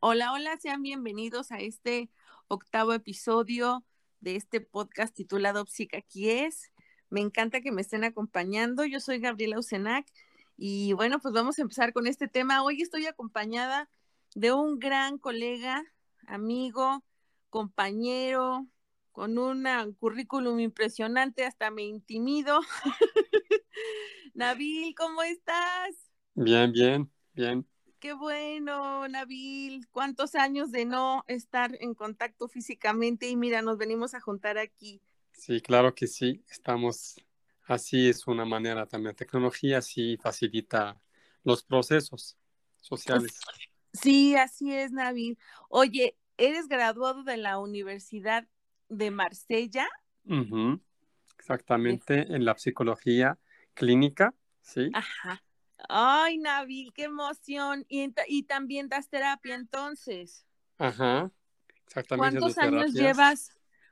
Hola, hola, sean bienvenidos a este octavo episodio de este podcast titulado Psicaquies. Me encanta que me estén acompañando. Yo soy Gabriela Usenac y bueno, pues vamos a empezar con este tema. Hoy estoy acompañada de un gran colega, amigo, compañero, con un currículum impresionante, hasta me intimido. Nabil, ¿cómo estás? Bien, bien, bien. Qué bueno, Nabil. ¿Cuántos años de no estar en contacto físicamente? Y mira, nos venimos a juntar aquí. Sí, claro que sí. Estamos, así es una manera también. La tecnología sí facilita los procesos sociales. Sí, así es, Nabil. Oye, ¿eres graduado de la Universidad de Marsella? Exactamente, en la psicología clínica, sí. Ajá. Ay, Nabil, qué emoción. Y, y también das terapia entonces. Ajá, exactamente. ¿Cuántos años llevas?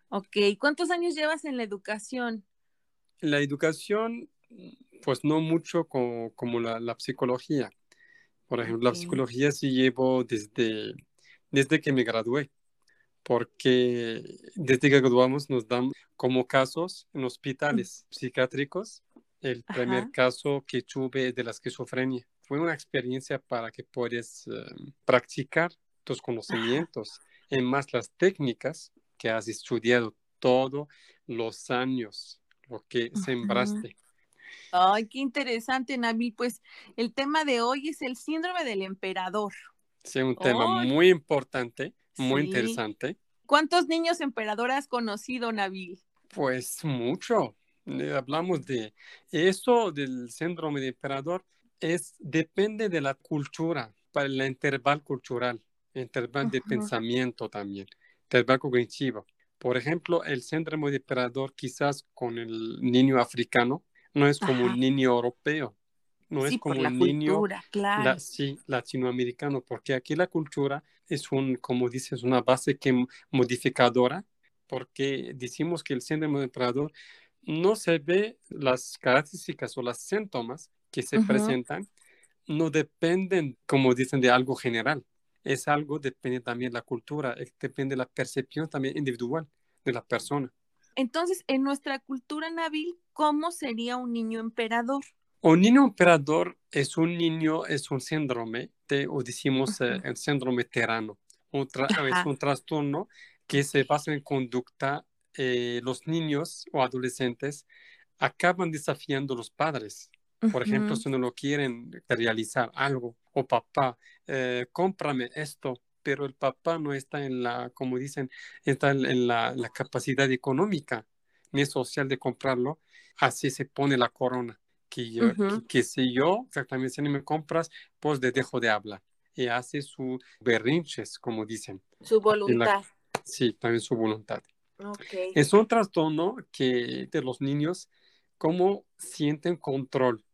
Ok, ¿cuántos años llevas en la educación? La educación, pues no mucho como, como la, la, psicología. Por ejemplo, la psicología sí llevo desde, desde que me gradué, porque desde que graduamos nos dan como casos en hospitales psiquiátricos el primer caso que tuve de la esquizofrenia. Fue una experiencia para que puedas em, practicar tus conocimientos, en más las técnicas que has estudiado todos los años, lo que sembraste. Ay, qué interesante, Nabil. Pues el tema de hoy es el síndrome del emperador. Sí, un tema muy importante, muy interesante. ¿Cuántos niños emperador has conocido, Nabil? Pues mucho, hablamos de esto del síndrome de emperador, es, depende de la cultura, para el intervalo cultural, intervalo de pensamiento también, intervalo cognitivo. Por ejemplo, el síndrome de emperador quizás con el niño africano no es como un niño europeo, no es como un niño claro. sí, latinoamericano, porque aquí la cultura es un, como dices, una base que modificadora, porque decimos que el síndrome de emperador no se ve las características o los síntomas que se presentan, no dependen, como dicen, de algo general. Es algo, depende también de la cultura, eh, depende de la percepción también individual de la persona. Entonces, en nuestra cultura, Nabil, ¿cómo sería un niño emperador? Un niño emperador es un niño, es un síndrome, de, o decimos eh, el síndrome terano. es un trastorno que se basa en conducta eh, los niños o adolescentes acaban desafiando a los padres. Por ejemplo, si no lo quieren realizar algo, o papá, eh, cómprame esto, pero el papá no está en la, como dicen, está en la, capacidad económica ni social de comprarlo, así se pone la corona. Que, yo, que, si yo, exactamente, si no me compras, pues le dejo de hablar. Y hace sus berrinches, como dicen. Su voluntad. sí, también su voluntad. Es un trastorno que de los niños, cómo sienten control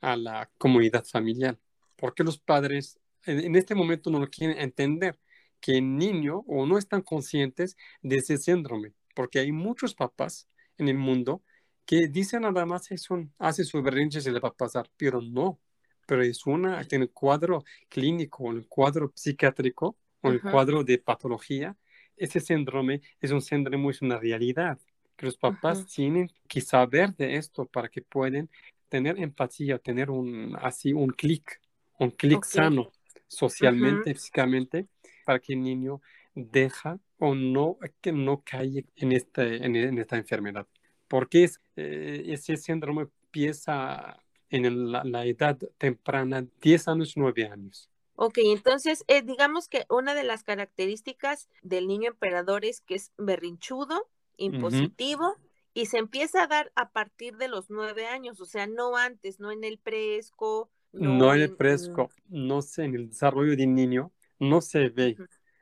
a la comunidad familiar. Porque los padres en, este momento no lo quieren entender, que el niño o no están conscientes de ese síndrome. Porque hay muchos papás en el mundo que dicen nada más eso, hace su berrinche se le va a pasar, pero no. Pero es una, en el cuadro clínico, en el cuadro psiquiátrico, o en el cuadro de patología, ese síndrome es un síndrome, es una realidad, que los papás tienen que saber de esto para que puedan tener empatía, tener un, así un clic, un clic sano socialmente, físicamente, para que el niño deja o no, que no caiga en, este, en, esta enfermedad. Porque es, eh, ese síndrome empieza en la, la edad temprana, 10 años, 9 años. Ok, entonces eh, digamos que una de las características del niño emperador es que es berrinchudo, impositivo, y se empieza a dar a partir de los nueve años, o sea, no antes, no en el presco. No, en el presco, no sé, en el desarrollo de niño no se ve,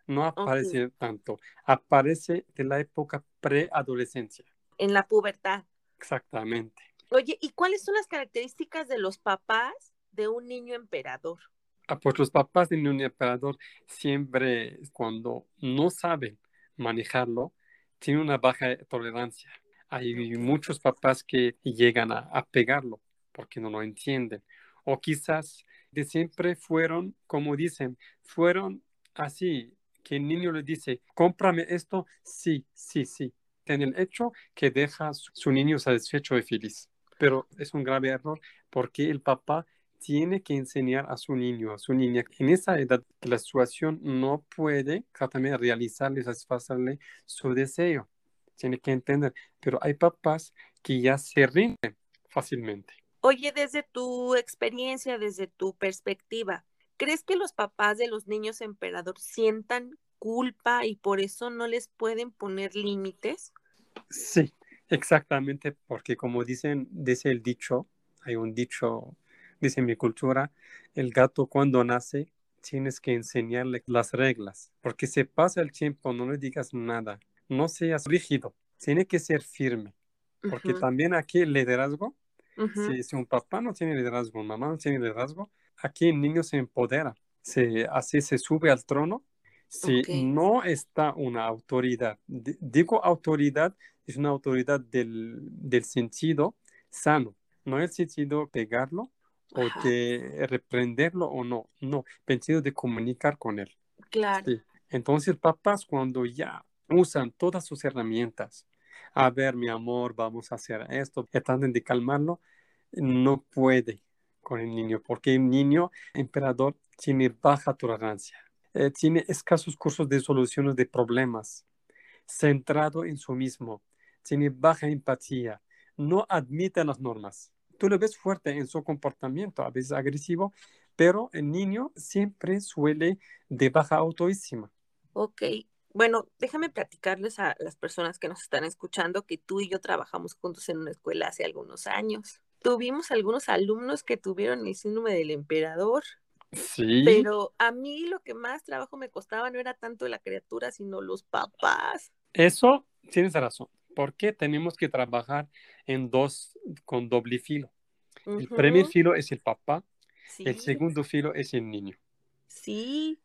no aparece tanto, aparece en la época preadolescencia. En la pubertad. Exactamente. Oye, ¿y cuáles son las características de los papás de un niño emperador? Ah, pues los papás de un emperador siempre, cuando no saben manejarlo, tienen una baja tolerancia. Hay muchos papás que llegan a, pegarlo porque no lo entienden. O quizás de siempre fueron, como dicen, fueron así, que el niño le dice, cómprame esto, sí, sí, sí. En el hecho que deja a su niño satisfecho y feliz. Pero es un grave error porque el papá tiene que enseñar a su niño, a su niña, en esa edad que la situación no puede también realizarle, satisfacerle su deseo. Tiene que entender. Pero hay papás que ya se rinden fácilmente. Oye, desde tu experiencia, desde tu perspectiva, ¿crees que los papás de los niños emperador sientan culpa y por eso no les pueden poner límites? Sí, exactamente, porque como dicen, dice el dicho, hay un dicho, dice mi cultura, el gato cuando nace tienes que enseñarle las reglas, porque se pasa el tiempo, no le digas nada, no seas rígido, tiene que ser firme, porque también aquí el liderazgo si, un papá no tiene liderazgo, mamá no tiene liderazgo, aquí el niño se empodera, se, así se sube al trono. Si no está una autoridad, digo autoridad, es una autoridad del, del sentido sano, no el sentido pegarlo o de reprenderlo o no, no, sentido de comunicar con él. Claro. Entonces, papás cuando ya usan todas sus herramientas, a ver, mi amor, vamos a hacer esto, tratando de calmarlo, no puede con el niño, porque el niño emperador tiene baja tolerancia, eh, tiene escasos cursos de soluciones de problemas, centrado en su mismo, tiene baja empatía, no admite las normas. Tú lo ves fuerte en su comportamiento, a veces agresivo, pero el niño siempre suele de baja autoestima. Ok, bueno, déjame platicarles a las personas que nos están escuchando que tú y yo trabajamos juntos en una escuela hace algunos años. Tuvimos algunos alumnos que tuvieron el síndrome del emperador. Sí. Pero a mí lo que más trabajo me costaba no era tanto la criatura, sino los papás. Eso tienes razón. Porque tenemos que trabajar en dos con doble filo. El primer filo es el papá, el segundo filo es el niño. Sí,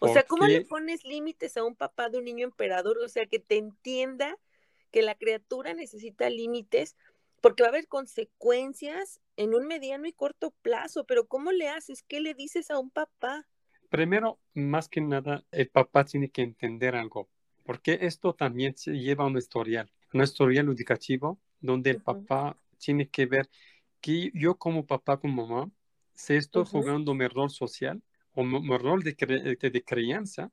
o sea, ¿cómo le pones límites a un papá de un niño emperador? O sea, que te entienda que la criatura necesita límites porque va a haber consecuencias en un mediano y corto plazo, pero ¿cómo le haces? ¿Qué le dices a un papá? Primero, más que nada, el papá tiene que entender algo, porque esto también se lleva a un historial, un historial educativo, donde el papá tiene que ver que yo como papá, como mamá, si estoy jugando mi rol social, o mi rol de, de, crianza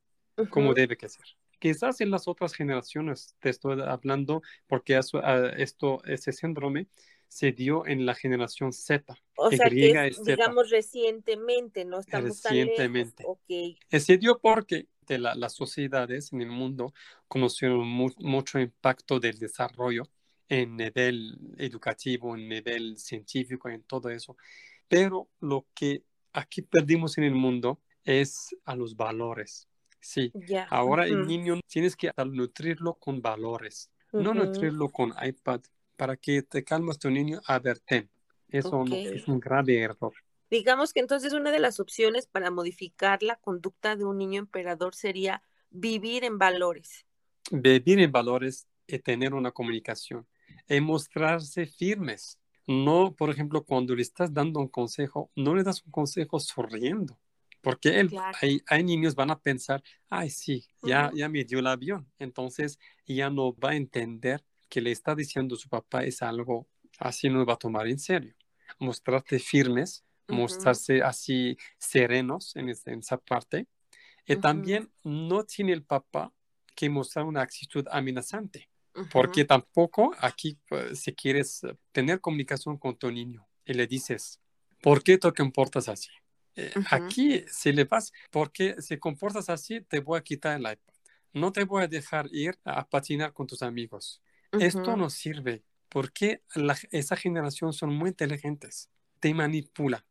como debe que ser. Quizás en las otras generaciones, te estoy hablando porque eso, ah, esto, ese síndrome se dio en la generación Z. O sea, que digamos recientemente, no estamos recientemente. Tan okay. Se dio porque las sociedades en el mundo conocieron mucho impacto del desarrollo en nivel educativo, en nivel científico, en todo eso. Pero lo que aquí perdimos en el mundo es a los valores. Sí, ahora el niño tienes que nutrirlo con valores, no nutrirlo con iPad para que te calmas tu niño a ver, Eso es un grave error. Digamos que entonces una de las opciones para modificar la conducta de un niño emperador sería vivir en valores. Vivir en valores y tener una comunicación y mostrarse firmes. No, por ejemplo, cuando le estás dando un consejo, no le das un consejo sonriendo, porque él, hay, hay, niños van a pensar, ay, sí, ya, ya me dio el avión, entonces ya no va a entender que le está diciendo su papá es algo así, no va a tomar en serio. Mostrarte firmes, mostrarse así serenos en, esa parte. Y también no tiene el papá que mostrar una actitud amenazante. Porque tampoco aquí pues, si quieres tener comunicación con tu niño y le dices, ¿por qué te comportas así? Eh, aquí si le vas, porque si comportas así, te voy a quitar el iPad. No te voy a dejar ir a patinar con tus amigos. Esto no sirve porque esa generación son muy inteligentes. Te manipula.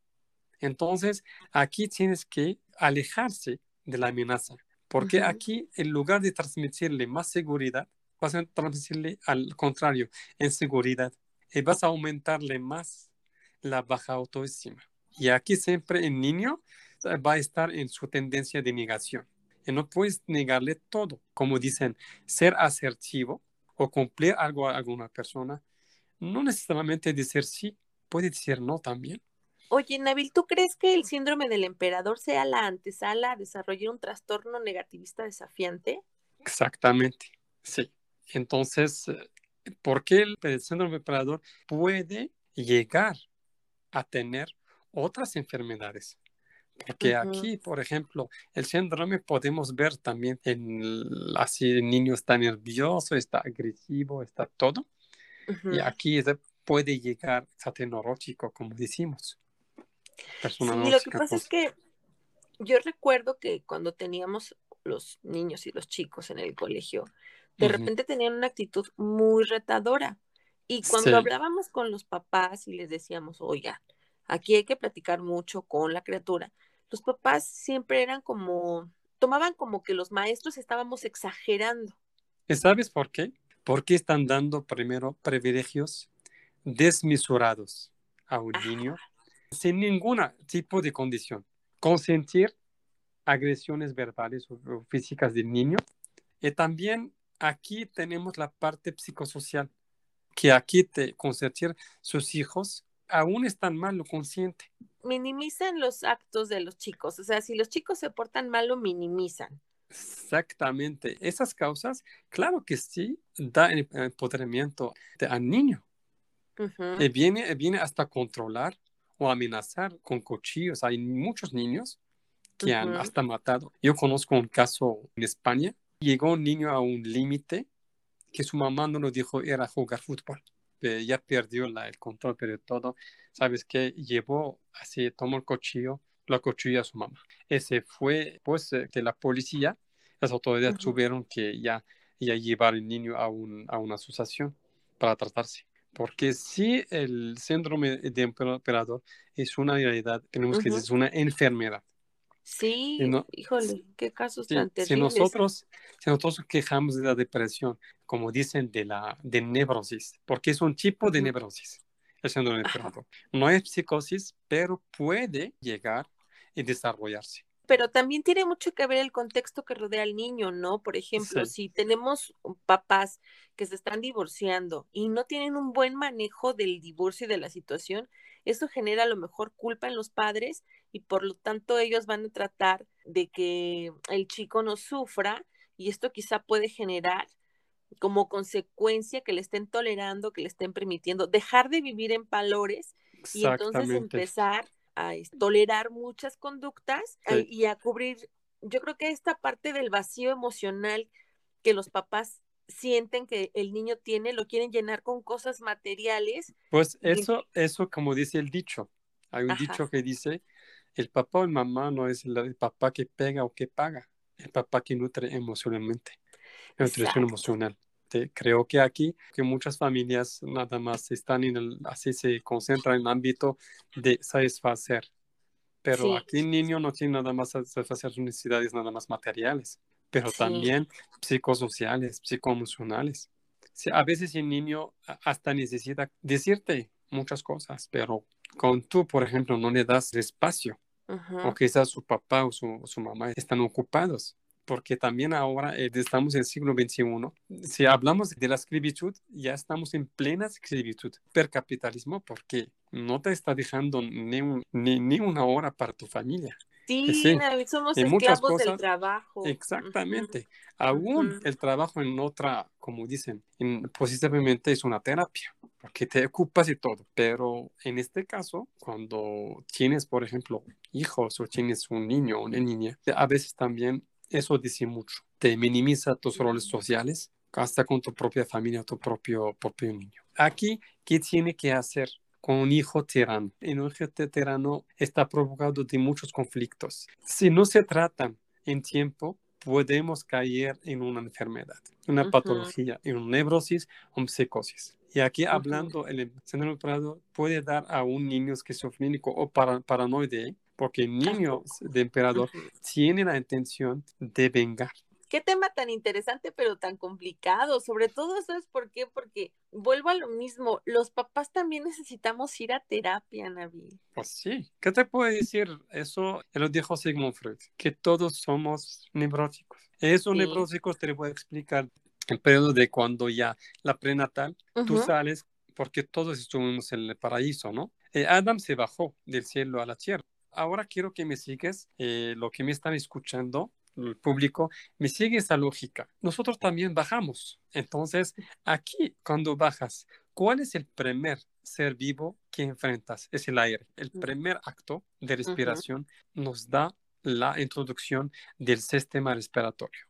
Entonces, aquí tienes que alejarse de la amenaza. Porque aquí, en lugar de transmitirle más seguridad, vas a transmitirle al contrario, en seguridad, y vas a aumentarle más la baja autoestima. Y aquí siempre el niño va a estar en su tendencia de negación. Y no puedes negarle todo. Como dicen, ser asertivo o cumplir algo a alguna persona, no necesariamente decir sí, puede decir no también. Oye, Nabil, ¿tú crees que el síndrome del emperador sea la antesala a desarrollar un trastorno negativista desafiante? Exactamente, sí. Entonces, eh, ¿por qué el síndrome del emperador puede llegar a tener otras enfermedades? Porque aquí, por ejemplo, el síndrome podemos ver también en así el niño está nervioso, está agresivo, está todo. Y aquí puede llegar a neurótico, como decimos. Sí, lo que pasa es que yo recuerdo que cuando teníamos los niños y los chicos en el colegio, de repente tenían una actitud muy retadora. Y cuando hablábamos con los papás y les decíamos, oiga, aquí hay que platicar mucho con la criatura, los papás siempre eran como, tomaban como que los maestros estábamos exagerando. ¿Sabes por qué? Porque están dando primero privilegios desmesurados a un niño sin ningún tipo de condición. Consentir agresiones verbales o, físicas del niño. Y también aquí tenemos la parte psicosocial, que aquí te consentir sus hijos aún están mal, lo consiente. Minimizan los actos de los chicos, o sea, si los chicos se portan mal, lo minimizan. Exactamente. Esas causas, claro que sí, da empoderamiento al niño. y viene, viene hasta controlar o amenazar con cuchillos. Hay muchos niños que han hasta matado. Yo conozco un caso en España. Llegó un niño a un límite que su mamá no lo dijo era jugar fútbol. Eh, ya perdió la, el control, pero todo, ¿sabes qué? Llevó así, tomó el cuchillo, lo cuchillo a su mamá. Ese fue, pues, eh, que la policía, las autoridades tuvieron que ya, ya llevar al niño a, un, a una asociación para tratarse. Porque si el síndrome de emperador es una realidad, tenemos que decir, es una enfermedad. Sí, híjole, qué casos tan terribles. Si nosotros, si nosotros quejamos de la depresión, como dicen, de la de neurosis, porque es un tipo de neurosis, el síndrome de emperador. No es psicosis, pero puede llegar y desarrollarse pero también tiene mucho que ver el contexto que rodea al niño, ¿no? Por ejemplo, si tenemos papás que se están divorciando y no tienen un buen manejo del divorcio y de la situación, eso genera a lo mejor culpa en los padres y por lo tanto ellos van a tratar de que el chico no sufra y esto quizá puede generar como consecuencia que le estén tolerando, que le estén permitiendo dejar de vivir en valores y entonces empezar a tolerar muchas conductas y a cubrir, yo creo que esta parte del vacío emocional que los papás sienten que el niño tiene, lo quieren llenar con cosas materiales. Pues eso, eso como dice el dicho, hay un dicho que dice, el papá o el mamá no es el, papá que pega o que paga, el papá que nutre emocionalmente, nutrición emocional creo que aquí que muchas familias nada más están en el, así se concentran en el ámbito de satisfacer. Pero aquí el niño no tiene nada más satisfacer sus necesidades nada más materiales, pero también psicosociales, psicoemocionales. a veces el niño hasta necesita decirte muchas cosas, pero con tú, por ejemplo, no le das espacio, o quizás su papá o su, su mamá están ocupados porque también ahora eh, estamos en el siglo XXI. Si hablamos de la esclavitud, ya estamos en plena esclavitud per capitalismo porque no te está dejando ni, ni, una hora para tu familia. Sí, somos esclavos del trabajo. Exactamente. Aún el trabajo en otra, como dicen, en, posiblemente es una terapia, porque te ocupas y todo. Pero en este caso, cuando tienes, por ejemplo, hijos o tienes un niño o una niña, a veces también eso dice mucho. Te minimiza tus roles sociales hasta con tu propia familia, tu propio, propio niño. Aquí, ¿qué tiene que hacer con un hijo tirano? Un hijo tirano está provocado de muchos conflictos. Si no se tratan en tiempo, podemos caer en una enfermedad, una patología, en una neurosis o psicosis. Y aquí hablando, el síndrome Prado puede dar a un niño esquizofrénico o paranoide porque el niño de emperador tiene la intención de vengar. Qué tema tan interesante, pero tan complicado. Sobre todo, ¿sabes por qué? Porque vuelvo a lo mismo. Los papás también necesitamos ir a terapia, Navi. Pues sí. ¿Qué te puede decir? Eso lo dijo Sigmund Freud, que todos somos neuróticos. Esos neuróticos te lo voy a explicar el periodo de cuando ya la prenatal, tú sales porque todos estuvimos en el paraíso, ¿no? Eh, Adam se bajó del cielo a la tierra. Ahora quiero que me sigues, eh, lo que me están escuchando, el público, me sigue esa lógica. Nosotros también bajamos. Entonces, aquí, cuando bajas, ¿cuál es el primer ser vivo que enfrentas? Es el aire. El primer acto de respiración nos da la introducción del sistema respiratorio.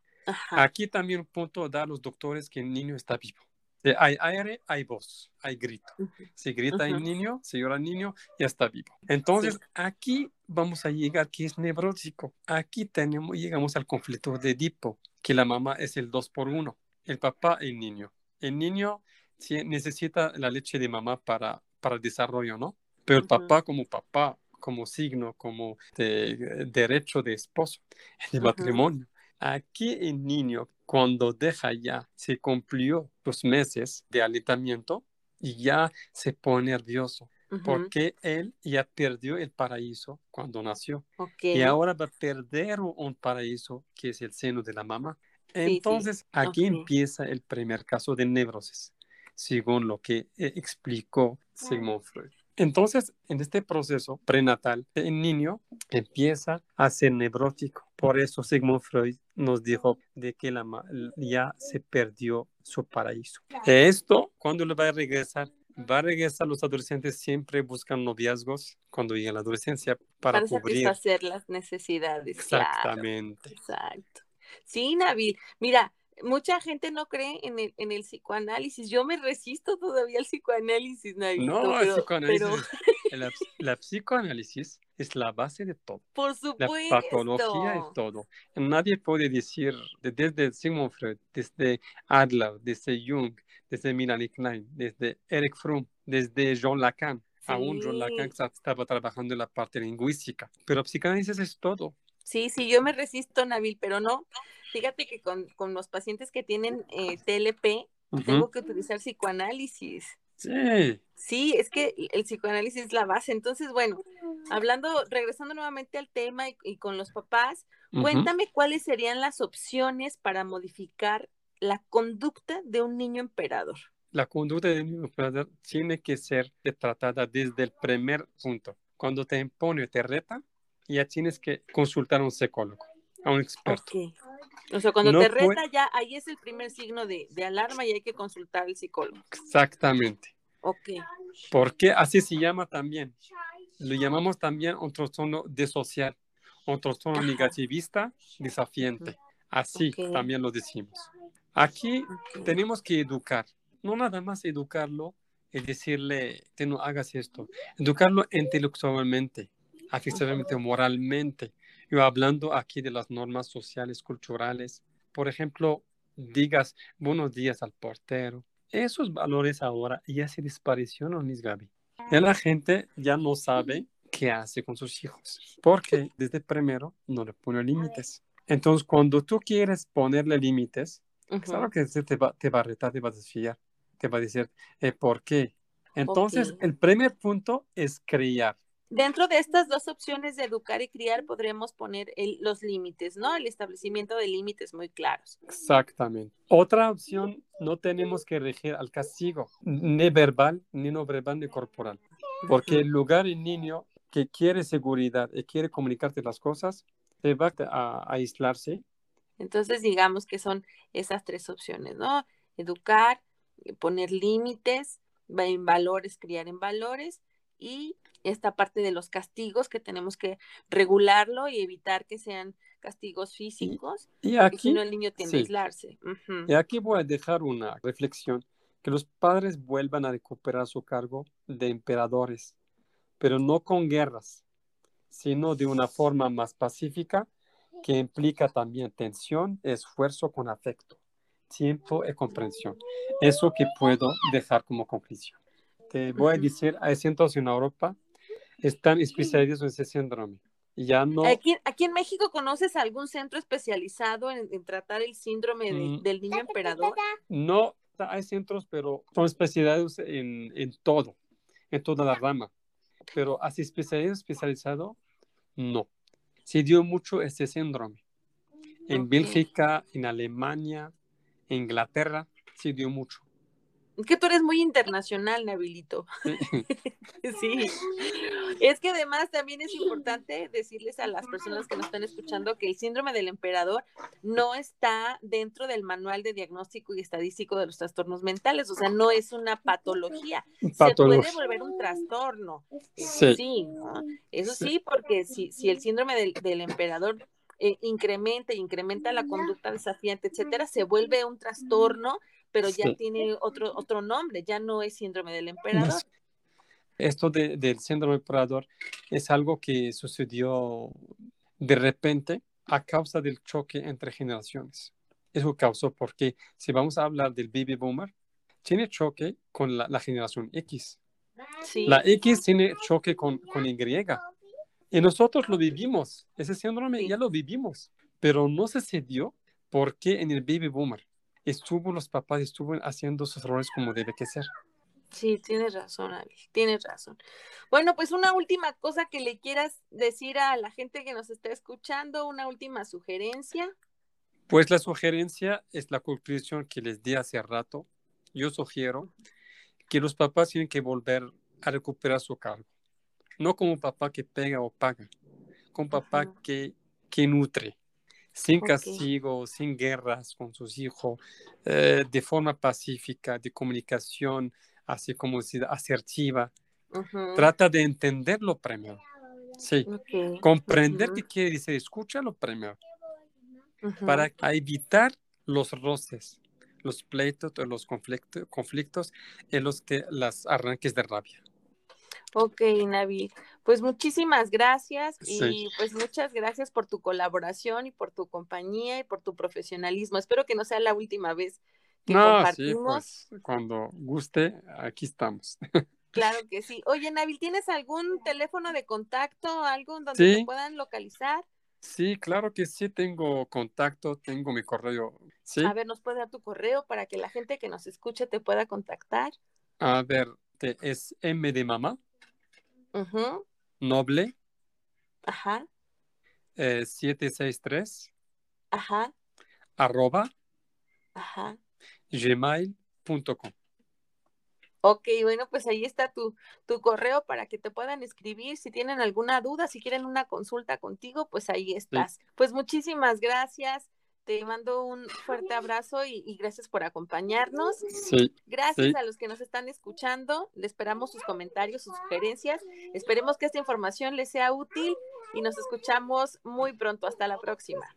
Aquí también un punto da a los doctores que el niño está vivo. Eh, hay aire, hay voz, hay grito. Si grita el niño, si llora el niño, ya está vivo. Entonces, aquí vamos a llegar que es neurótico. Aquí tenemos, llegamos al conflicto de Edipo, que la mamá es el 2 por 1, el papá y el niño. El niño necesita la leche de mamá para, para el desarrollo, ¿no? Pero el papá como papá, como signo, como de, derecho de esposo, de matrimonio. Aquí el niño, cuando deja ya, se cumplió los meses de alentamiento y ya se pone nervioso. Porque él ya perdió el paraíso cuando nació. Y ahora va a perder un paraíso que es el seno de la mamá. Entonces, aquí empieza el primer caso de neurosis, según lo que eh, explicó Sigmund Freud. Entonces, en este proceso prenatal, el niño empieza a ser neurótico. Por eso Sigmund Freud nos dijo de que la, ya se perdió su paraíso. Esto, cuando le va a regresar? Va a regresar, los adolescentes siempre buscan noviazgos cuando llegan a la adolescencia para, para cubrir. satisfacer las necesidades. Exactamente. exacto. Sí, Navid. Mira, mucha gente no cree en el, en el psicoanálisis. Yo me resisto todavía al psicoanálisis, No, el psicoanálisis, la, psicoanálisis es la base de todo. Por supuesto. La patología es todo. Nadie puede decir, desde Sigmund Freud, desde Adler, desde Jung, desde Melanie Klein, desde Eric Fromm, desde John Lacan. Aún John Lacan estaba trabajando en la parte lingüística. Pero psicoanálisis es todo. Sí, sí, yo me resisto, Nabil, pero no. Fíjate que con, los pacientes que tienen eh, TLP, tengo que utilizar psicoanálisis. Sí. Sí, es que el psicoanálisis es la base. Entonces, bueno, hablando, regresando nuevamente al tema y, con los papás, cuéntame cuáles serían las opciones para modificar la conducta de un niño emperador. La conducta de un niño emperador tiene que ser tratada desde el primer punto. Cuando te impone, te reta, ya tienes que consultar a un psicólogo, a un experto. O sea, cuando te reta ya, ahí es el primer signo de, alarma y hay que consultar al psicólogo. Exactamente. Ok. Porque así se llama también. Lo llamamos también un trastorno desocial, un trastorno negativista desafiante. Así también lo decimos. Aquí tenemos que educar, no nada más educarlo y decirle, que no hagas esto, educarlo intelectualmente, afectivamente, moralmente. Yo hablando aquí de las normas sociales, culturales, por ejemplo, digas buenos días al portero. Esos valores ahora ya se desaparecieron, Miss Gaby. Ya la gente ya no sabe qué hace con sus hijos, porque desde primero no le pone límites. Entonces, cuando tú quieres ponerle límites, claro que te va, te va a retar, te va a desfiar, te va a decir, eh, ¿por qué? Entonces, el primer punto es crear. Dentro de estas dos opciones de educar y criar podremos poner los límites, ¿no? El establecimiento de límites muy claros. Exactamente. Otra opción, no tenemos que regir al castigo, ni verbal, ni no verbal, ni corporal. Porque el lugar el niño que quiere seguridad y quiere comunicarte las cosas, se va a, aislarse. Entonces, digamos que son esas tres opciones, ¿no? Educar, poner límites, en valores, criar en valores y esta parte de los castigos que tenemos que regularlo y evitar que sean castigos físicos, y, aquí, si no el niño tiende a aislarse. Y aquí voy a dejar una reflexión, que los padres vuelvan a recuperar su cargo de emperadores, pero no con guerras, sino de una forma más pacífica que implica también tensión, esfuerzo con afecto, tiempo y comprensión. Eso que puedo dejar como conclusión. Te voy a decir, hay centros en Europa están especializados en ese síndrome. Ya no... ¿Aquí, aquí en México conoces algún centro especializado en, tratar el síndrome mm. del niño emperador? No, hay centros, pero son especializados en, en todo, en toda la rama. Pero así especializado, especializado, no. Se dio mucho ese síndrome. En Bélgica, en Alemania, en Inglaterra, se dio mucho. Que tú eres muy internacional, Navilito. sí. Es que además también es importante decirles a las personas que nos están escuchando que el síndrome del emperador no está dentro del manual de diagnóstico y estadístico de los trastornos mentales, o sea, no es una patología. Se puede volver un trastorno. Sí. Eso sí, porque si, si el síndrome del, del emperador eh, incrementa, incrementa la conducta desafiante, etcétera, se vuelve un trastorno pero ya tiene otro, otro nombre, ya no es síndrome del emperador. Esto del síndrome del emperador es algo que sucedió de repente a causa del choque entre generaciones. Eso causó porque si vamos a hablar del baby boomer, tiene choque con la, generación X. La X tiene choque con, con Y. Y nosotros lo vivimos, ese síndrome ya lo vivimos, pero no se porque en el baby boomer estuvo los papás, estuvo haciendo sus errores como debe que ser. Sí, tienes razón, Abel, tienes razón. Bueno, pues una última cosa que le quieras decir a la gente que nos está escuchando, una última sugerencia. Pues la sugerencia es la conclusión que les di hace rato. Yo sugiero que los papás tienen que volver a recuperar su cargo. No como papá que pega o paga, como papá que, que nutre, sin castigo, sin guerras con sus hijos, eh, de forma pacífica, de comunicación, así como asertiva. Trata de entenderlo primero. Sí, comprender qué quiere decir, escúchalo primero. Para evitar los roces, los pleitos los conflictos, conflictos en los que las arranques de rabia. Ok, Navi. Pues muchísimas gracias y pues muchas gracias por tu colaboración y por tu compañía y por tu profesionalismo. Espero que no sea la última vez que no, compartimos. Sí, pues, cuando guste, aquí estamos. Claro que sí. Oye, Nabil, ¿tienes algún teléfono de contacto, algo donde te puedan localizar? Sí, claro que sí, tengo contacto, tengo mi correo. ¿Sí? A ver, ¿nos puede dar tu correo para que la gente que nos escuche te pueda contactar? A ver, es M de mamá, Noble. Ajá. 763. Eh, Ajá. Arroba. Ajá. Gmail.com. Ok, bueno, pues ahí está tu, tu correo para que te puedan escribir. Si tienen alguna duda, si quieren una consulta contigo, pues ahí estás. Pues muchísimas gracias. Te mando un fuerte abrazo y, gracias por acompañarnos. Sí, gracias a los que nos están escuchando. Le esperamos sus comentarios, sus sugerencias. Esperemos que esta información les sea útil y nos escuchamos muy pronto. Hasta la próxima.